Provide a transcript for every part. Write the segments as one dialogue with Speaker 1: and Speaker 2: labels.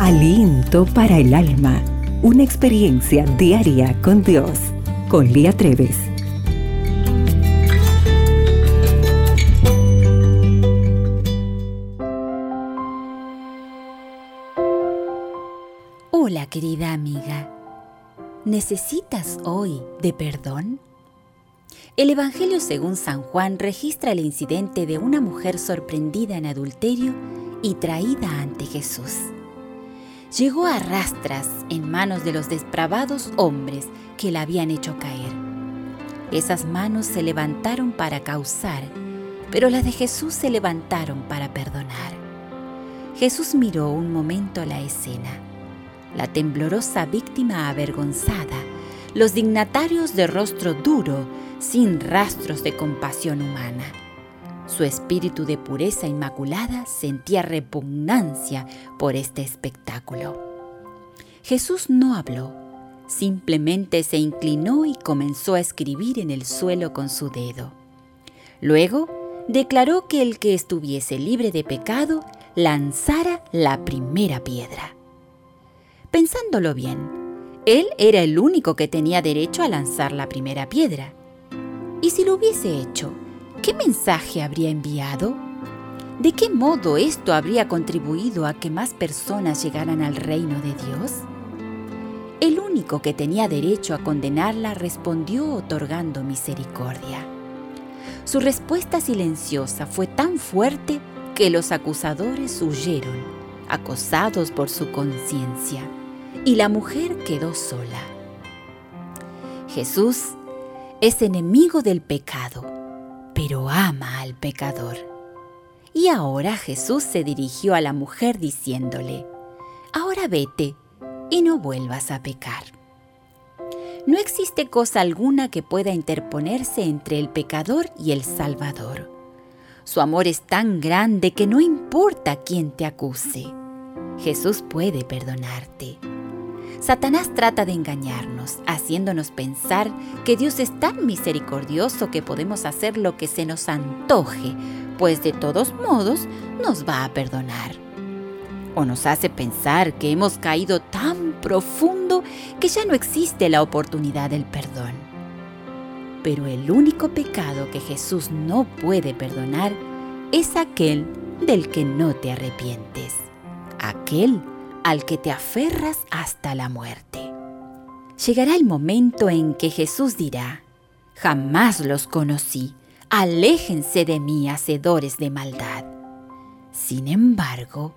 Speaker 1: Aliento para el alma. Una experiencia diaria con Dios. Con Lía Treves.
Speaker 2: Hola querida amiga. ¿Necesitas hoy de perdón? El Evangelio según San Juan registra el incidente de una mujer sorprendida en adulterio y traída ante Jesús. Llegó a rastras en manos de los depravados hombres que la habían hecho caer. Esas manos se levantaron para causar, pero las de Jesús se levantaron para perdonar. Jesús miró un momento la escena. La temblorosa víctima avergonzada, los dignatarios de rostro duro, sin rastros de compasión humana. Su espíritu de pureza inmaculada sentía repugnancia por este espectáculo. Jesús no habló, simplemente se inclinó y comenzó a escribir en el suelo con su dedo. Luego declaró que el que estuviese libre de pecado lanzara la primera piedra. Pensándolo bien, él era el único que tenía derecho a lanzar la primera piedra. ¿Y si lo hubiese hecho, qué mensaje habría enviado? ¿De qué modo esto habría contribuido a que más personas llegaran al reino de Dios? El único que tenía derecho a condenarla respondió otorgando misericordia. Su respuesta silenciosa fue tan fuerte que los acusadores huyeron, acosados por su conciencia, y la mujer quedó sola. Jesús es enemigo del pecado, pero ama al pecador. Y ahora Jesús se dirigió a la mujer diciéndole, Ahora vete y no vuelvas a pecar. No existe cosa alguna que pueda interponerse entre el pecador y el Salvador. Su amor es tan grande que no importa quién te acuse. Jesús puede perdonarte. Satanás trata de engañarnos, haciéndonos pensar que Dios es tan misericordioso que podemos hacer lo que se nos antoje, pues de todos modos nos va a perdonar. O nos hace pensar que hemos caído tan profundo que ya no existe la oportunidad del perdón. Pero el único pecado que Jesús no puede perdonar es aquel del que no te arrepientes, aquel al que te aferras hasta la muerte. Llegará el momento en que Jesús dirá, jamás los conocí, aléjense de mí, hacedores de maldad. Sin embargo,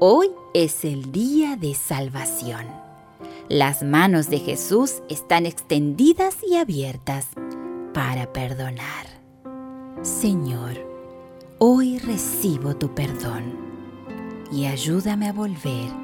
Speaker 2: hoy es el día de salvación. Las manos de Jesús están extendidas y abiertas para perdonar. Señor, hoy recibo tu perdón y ayúdame a volver